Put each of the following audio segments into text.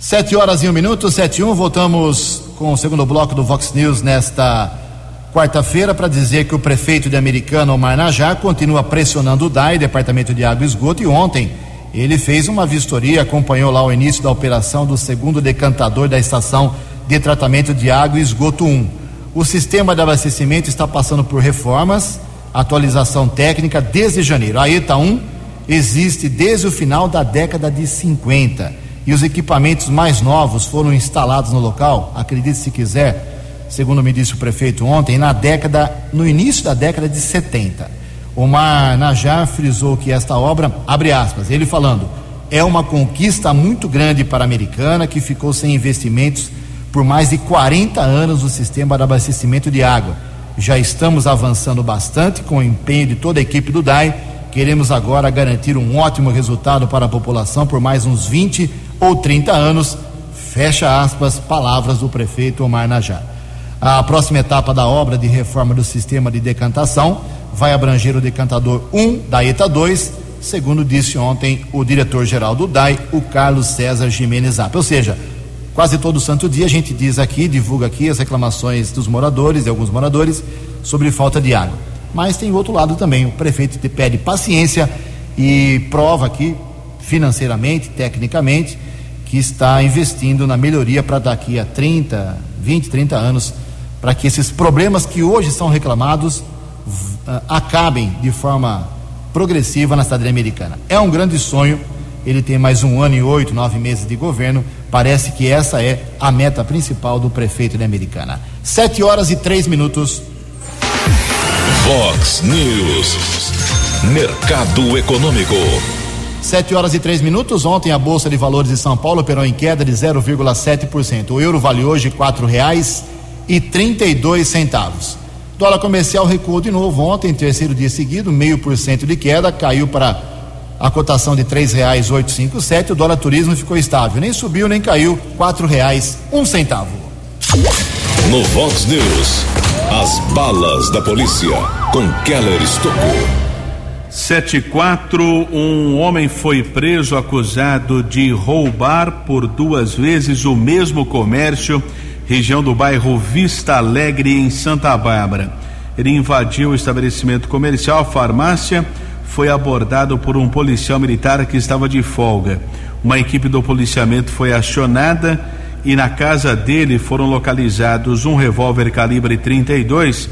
Sete horas e um minuto, sete e um, voltamos com o segundo bloco do Vox News nesta quarta-feira para dizer que o prefeito de Americana, Omar Najar, continua pressionando o DAI, Departamento de Água e Esgoto, e ontem ele fez uma vistoria, acompanhou lá o início da operação do segundo decantador da estação de tratamento de água e esgoto 1. O sistema de abastecimento está passando por reformas, atualização técnica desde janeiro. A ETA 1 existe desde o final da década de 50 e os equipamentos mais novos foram instalados no local, acredite se quiser, segundo me disse o prefeito ontem, na década, no início da década de 70. Omar Najar frisou que esta obra, abre aspas, ele falando, é uma conquista muito grande para a americana que ficou sem investimentos por mais de 40 anos no sistema de abastecimento de água. Já estamos avançando bastante com o empenho de toda a equipe do DAI. Queremos agora garantir um ótimo resultado para a população por mais uns 20 ou 30 anos, fecha aspas, palavras do prefeito Omar Najar. A próxima etapa da obra de reforma do sistema de decantação vai abranger o decantador 1 da ETA 2, segundo disse ontem o diretor-geral do DAI, o Carlos César Jimenez. Ou seja, quase todo santo dia a gente diz aqui, divulga aqui as reclamações dos moradores, de alguns moradores, sobre falta de água. Mas tem o outro lado também, o prefeito pede paciência e prova aqui, financeiramente, tecnicamente, que está investindo na melhoria para daqui a 30, 20, 30 anos, para que esses problemas que hoje são reclamados uh, acabem de forma progressiva na cidade americana. É um grande sonho, ele tem mais um ano e oito, nove meses de governo, parece que essa é a meta principal do prefeito de Americana. Sete horas e três minutos. Fox News. Mercado Econômico. Sete horas e três minutos. Ontem a Bolsa de Valores de São Paulo operou em queda de 0,7%. O euro vale hoje dois centavos. Dólar comercial recuou de novo ontem, terceiro dia seguido, meio por cento de queda, caiu para a cotação de três reais oito cinco sete. O dólar turismo ficou estável, nem subiu nem caiu, quatro reais um centavo. No Vox News, as balas da polícia com Keller Estocou. 74, um homem foi preso acusado de roubar por duas vezes o mesmo comércio, região do bairro Vista Alegre, em Santa Bárbara. Ele invadiu o estabelecimento comercial, farmácia, foi abordado por um policial militar que estava de folga. Uma equipe do policiamento foi acionada e na casa dele foram localizados um revólver calibre 32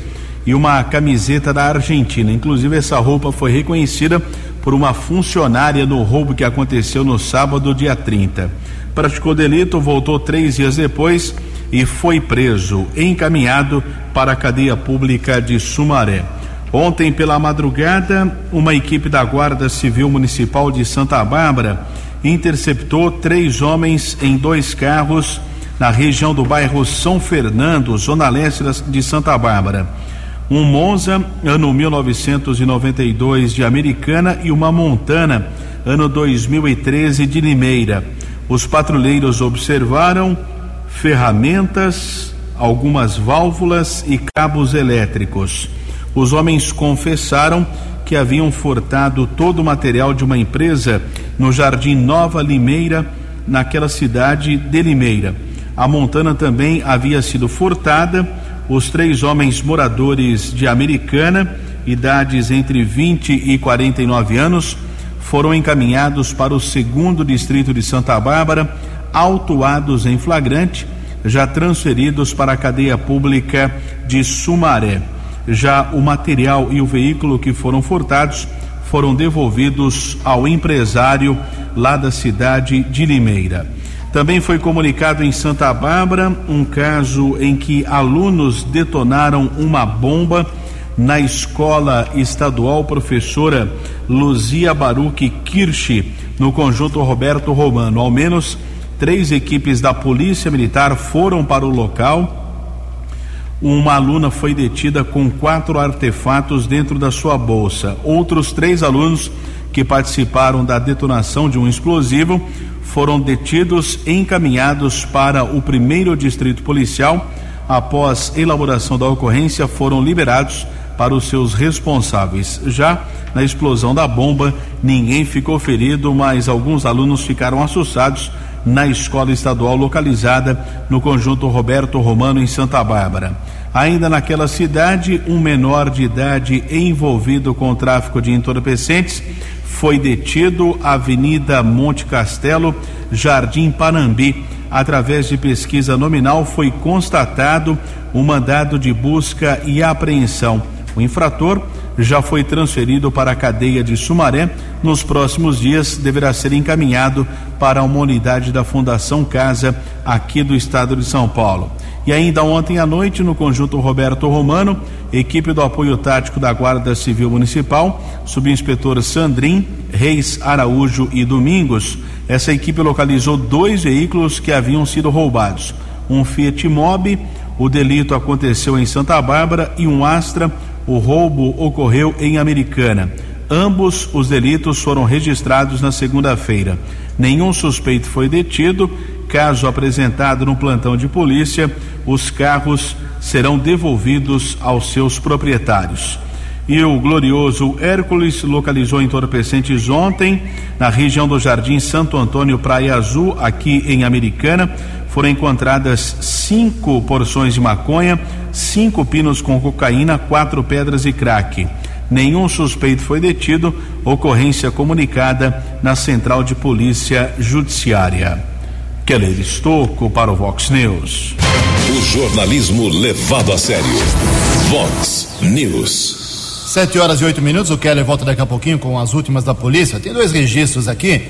e uma camiseta da Argentina. Inclusive, essa roupa foi reconhecida por uma funcionária no roubo que aconteceu no sábado, dia 30. Praticou delito, voltou três dias depois e foi preso, encaminhado para a cadeia pública de Sumaré. Ontem, pela madrugada, uma equipe da Guarda Civil Municipal de Santa Bárbara interceptou três homens em dois carros na região do bairro São Fernando, zona leste de Santa Bárbara um Monza, ano 1992 de Americana e uma Montana, ano 2013 de Limeira. Os patrulheiros observaram ferramentas, algumas válvulas e cabos elétricos. Os homens confessaram que haviam furtado todo o material de uma empresa no Jardim Nova Limeira, naquela cidade de Limeira. A Montana também havia sido furtada os três homens moradores de Americana, idades entre 20 e 49 anos, foram encaminhados para o segundo distrito de Santa Bárbara, autuados em flagrante, já transferidos para a cadeia pública de Sumaré. Já o material e o veículo que foram furtados foram devolvidos ao empresário lá da cidade de Limeira. Também foi comunicado em Santa Bárbara um caso em que alunos detonaram uma bomba na escola estadual professora Luzia Baruque Kirsch, no conjunto Roberto Romano. Ao menos três equipes da Polícia Militar foram para o local. Uma aluna foi detida com quatro artefatos dentro da sua bolsa. Outros três alunos que participaram da detonação de um explosivo foram detidos e encaminhados para o primeiro distrito policial. Após elaboração da ocorrência, foram liberados para os seus responsáveis. Já na explosão da bomba, ninguém ficou ferido, mas alguns alunos ficaram assustados na escola estadual localizada no conjunto Roberto Romano, em Santa Bárbara. Ainda naquela cidade, um menor de idade envolvido com o tráfico de entorpecentes foi detido Avenida Monte Castelo, Jardim Panambi. Através de pesquisa nominal, foi constatado o um mandado de busca e apreensão. O infrator já foi transferido para a cadeia de Sumaré. Nos próximos dias, deverá ser encaminhado para uma unidade da Fundação Casa, aqui do estado de São Paulo. E ainda ontem à noite, no conjunto Roberto Romano, equipe do apoio tático da Guarda Civil Municipal, subinspetor Sandrin, Reis Araújo e Domingos, essa equipe localizou dois veículos que haviam sido roubados. Um Fiat Mobi, o delito aconteceu em Santa Bárbara, e um Astra, o roubo ocorreu em Americana. Ambos os delitos foram registrados na segunda-feira. Nenhum suspeito foi detido. Caso apresentado no plantão de polícia, os carros serão devolvidos aos seus proprietários. E o glorioso Hércules localizou entorpecentes ontem na região do Jardim Santo Antônio Praia Azul, aqui em Americana. Foram encontradas cinco porções de maconha, cinco pinos com cocaína, quatro pedras e crack. Nenhum suspeito foi detido, ocorrência comunicada na Central de Polícia Judiciária. Keller Estocco para o Vox News. O jornalismo levado a sério. Vox News. Sete horas e oito minutos, o Keller volta daqui a pouquinho com as últimas da polícia. Tem dois registros aqui.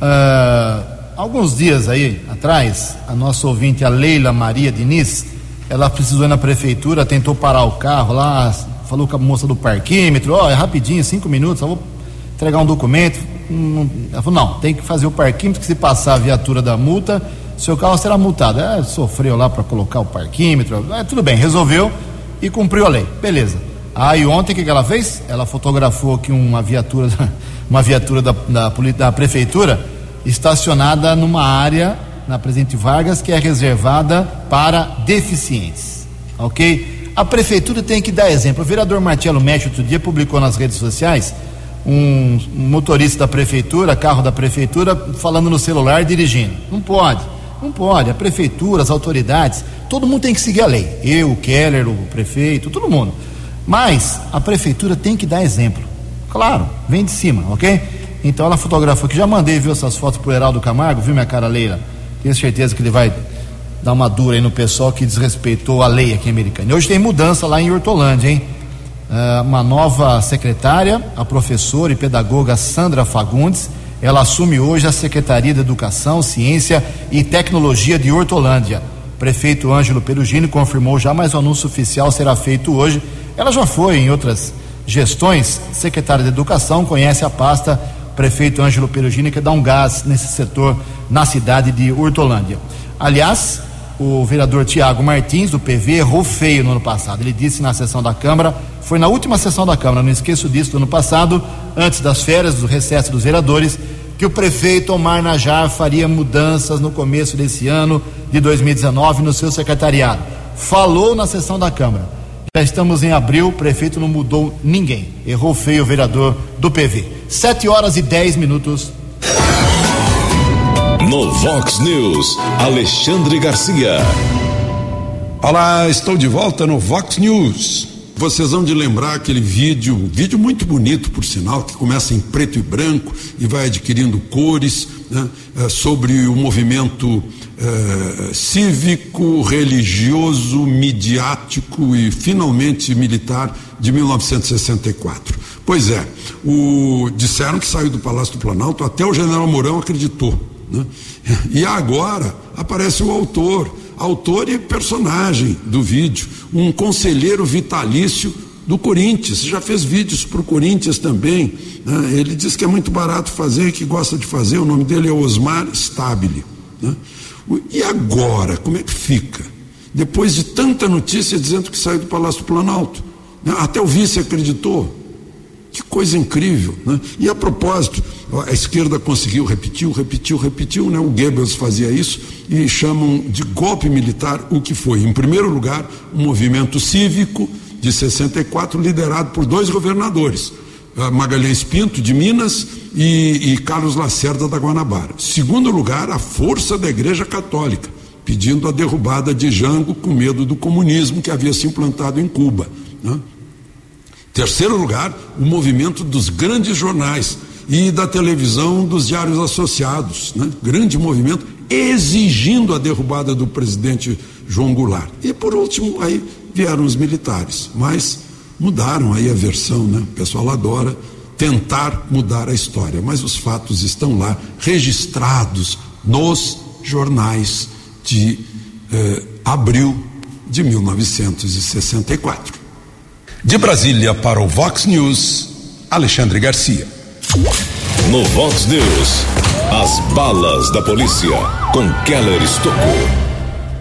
Uh, alguns dias aí atrás, a nossa ouvinte, a Leila Maria Diniz, ela precisou ir na prefeitura, tentou parar o carro lá, falou com a moça do parquímetro, ó, oh, é rapidinho, cinco minutos, só vou entregar um documento não, ela falou, não, tem que fazer o parquímetro, que se passar a viatura da multa, seu carro será multado. É, sofreu lá para colocar o parquímetro, é, tudo bem, resolveu e cumpriu a lei, beleza. Aí ontem o que, que ela fez? Ela fotografou aqui uma viatura, uma viatura da, da, da prefeitura estacionada numa área na Presidente Vargas que é reservada para deficientes, ok? A prefeitura tem que dar exemplo. O vereador Marcelo Mestre outro dia publicou nas redes sociais um motorista da prefeitura, carro da prefeitura, falando no celular dirigindo. Não pode, não pode. A prefeitura, as autoridades, todo mundo tem que seguir a lei. Eu, o Keller, o prefeito, todo mundo. Mas a prefeitura tem que dar exemplo. Claro, vem de cima, ok? Então ela fotografou que já mandei viu essas fotos pro Heraldo Camargo, viu minha cara Leila? Tenho certeza que ele vai dar uma dura aí no pessoal que desrespeitou a lei aqui americana. E hoje tem mudança lá em Hortolândia, hein? Uh, uma nova secretária, a professora e pedagoga Sandra Fagundes. Ela assume hoje a Secretaria de Educação, Ciência e Tecnologia de Hortolândia. Prefeito Ângelo Perugini confirmou já, mas o anúncio oficial será feito hoje. Ela já foi em outras gestões secretária de Educação, conhece a pasta. Prefeito Ângelo Perugini que dá um gás nesse setor na cidade de Hortolândia. Aliás, o vereador Tiago Martins, do PV, errou feio no ano passado. Ele disse na sessão da Câmara, foi na última sessão da Câmara, não esqueço disso, do ano passado, antes das férias, do recesso dos vereadores, que o prefeito Omar Najar faria mudanças no começo desse ano de 2019 no seu secretariado. Falou na sessão da Câmara. Já estamos em abril, o prefeito não mudou ninguém. Errou feio o vereador do PV. Sete horas e dez minutos. No Vox News, Alexandre Garcia. Olá, estou de volta no Vox News. Vocês vão de lembrar aquele vídeo, vídeo muito bonito, por sinal, que começa em preto e branco e vai adquirindo cores, né, é, sobre o movimento é, cívico, religioso, midiático e finalmente militar de 1964. Pois é, o, disseram que saiu do Palácio do Planalto, até o general Mourão acreditou. Né? E agora aparece o autor, autor e personagem do vídeo, um conselheiro vitalício do Corinthians, já fez vídeos para o Corinthians também. Né? Ele diz que é muito barato fazer, que gosta de fazer. O nome dele é Osmar Stabile. Né? E agora, como é que fica? Depois de tanta notícia dizendo que saiu do Palácio do Planalto, né? até o vice acreditou. Que coisa incrível. Né? E a propósito, a esquerda conseguiu, repetiu, repetiu, repetiu, né? o Goebbels fazia isso, e chamam de golpe militar o que foi, em primeiro lugar, um movimento cívico de 64, liderado por dois governadores, Magalhães Pinto, de Minas, e, e Carlos Lacerda, da Guanabara. Segundo lugar, a força da Igreja Católica, pedindo a derrubada de Jango com medo do comunismo que havia se implantado em Cuba. Né? Terceiro lugar, o movimento dos grandes jornais e da televisão dos diários associados, né? grande movimento exigindo a derrubada do presidente João Goulart. E por último, aí vieram os militares, mas mudaram aí a versão, né? O pessoal adora tentar mudar a história, mas os fatos estão lá registrados nos jornais de eh, abril de 1964. De Brasília para o Vox News, Alexandre Garcia. No Vox News, as balas da polícia com Keller Estocou.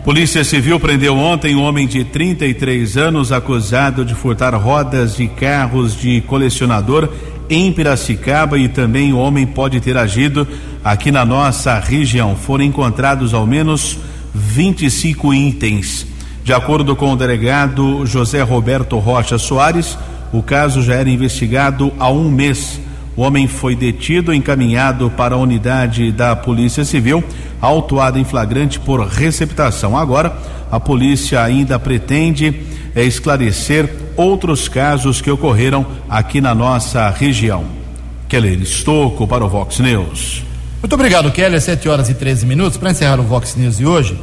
Polícia Civil prendeu ontem um homem de 33 anos acusado de furtar rodas de carros de colecionador em Piracicaba e também o homem pode ter agido aqui na nossa região. Foram encontrados ao menos 25 itens. De acordo com o delegado José Roberto Rocha Soares, o caso já era investigado há um mês. O homem foi detido, encaminhado para a unidade da Polícia Civil, autuado em flagrante por receptação. Agora, a polícia ainda pretende é, esclarecer outros casos que ocorreram aqui na nossa região. Keller Estocco para o Vox News. Muito obrigado, Keller. 7 horas e 13 minutos. Para encerrar o Vox News de hoje,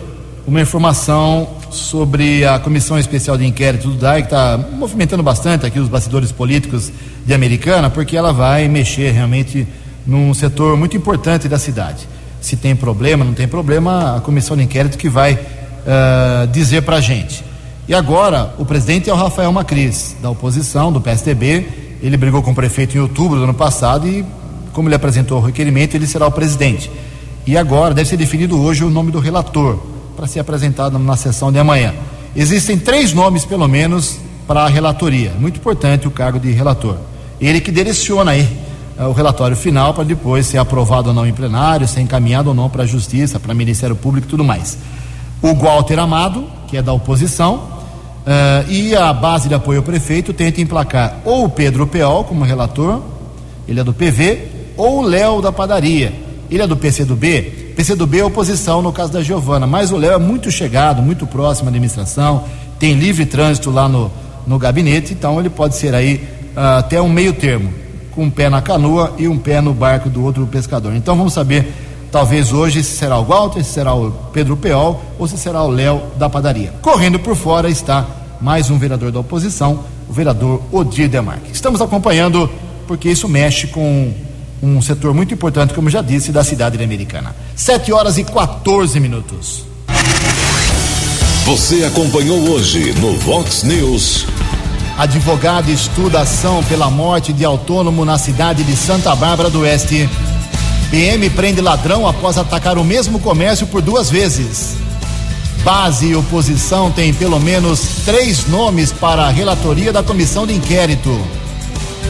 uma informação sobre a Comissão Especial de Inquérito do DAI, que está movimentando bastante aqui os bastidores políticos de Americana, porque ela vai mexer realmente num setor muito importante da cidade. Se tem problema, não tem problema, a comissão de inquérito que vai uh, dizer para a gente. E agora, o presidente é o Rafael Macris, da oposição, do PSDB. Ele brigou com o prefeito em outubro do ano passado e, como ele apresentou o requerimento, ele será o presidente. E agora deve ser definido hoje o nome do relator, para ser apresentado na sessão de amanhã. Existem três nomes, pelo menos, para a relatoria. Muito importante o cargo de relator. Ele que direciona aí uh, o relatório final para depois ser aprovado ou não em plenário, ser encaminhado ou não para a Justiça, para o Ministério Público e tudo mais. O Walter Amado, que é da oposição, uh, e a base de apoio ao prefeito tenta emplacar ou o Pedro Peol como relator, ele é do PV, ou o Léo da padaria, ele é do PCdoB. PCdoB é oposição no caso da Giovana, mas o Léo é muito chegado, muito próximo à administração, tem livre trânsito lá no, no gabinete, então ele pode ser aí uh, até um meio termo, com um pé na canoa e um pé no barco do outro pescador. Então vamos saber, talvez hoje, se será o Walter, se será o Pedro Peol ou se será o Léo da padaria. Correndo por fora está mais um vereador da oposição, o vereador Odir Demarque. Estamos acompanhando porque isso mexe com um setor muito importante, como já disse, da cidade americana. 7 horas e 14 minutos. Você acompanhou hoje no Vox News. Advogado estuda ação pela morte de autônomo na cidade de Santa Bárbara do Oeste. PM prende ladrão após atacar o mesmo comércio por duas vezes. Base e oposição têm pelo menos três nomes para a relatoria da comissão de inquérito.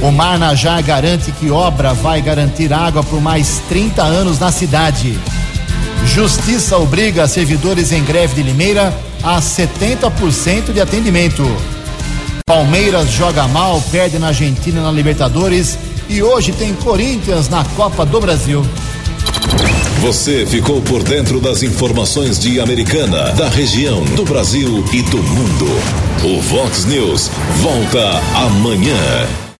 Omar Najar garante que obra vai garantir água por mais 30 anos na cidade. Justiça obriga servidores em greve de Limeira a 70% de atendimento. Palmeiras joga mal, perde na Argentina na Libertadores e hoje tem Corinthians na Copa do Brasil. Você ficou por dentro das informações de Americana, da região, do Brasil e do mundo. O Vox News volta amanhã.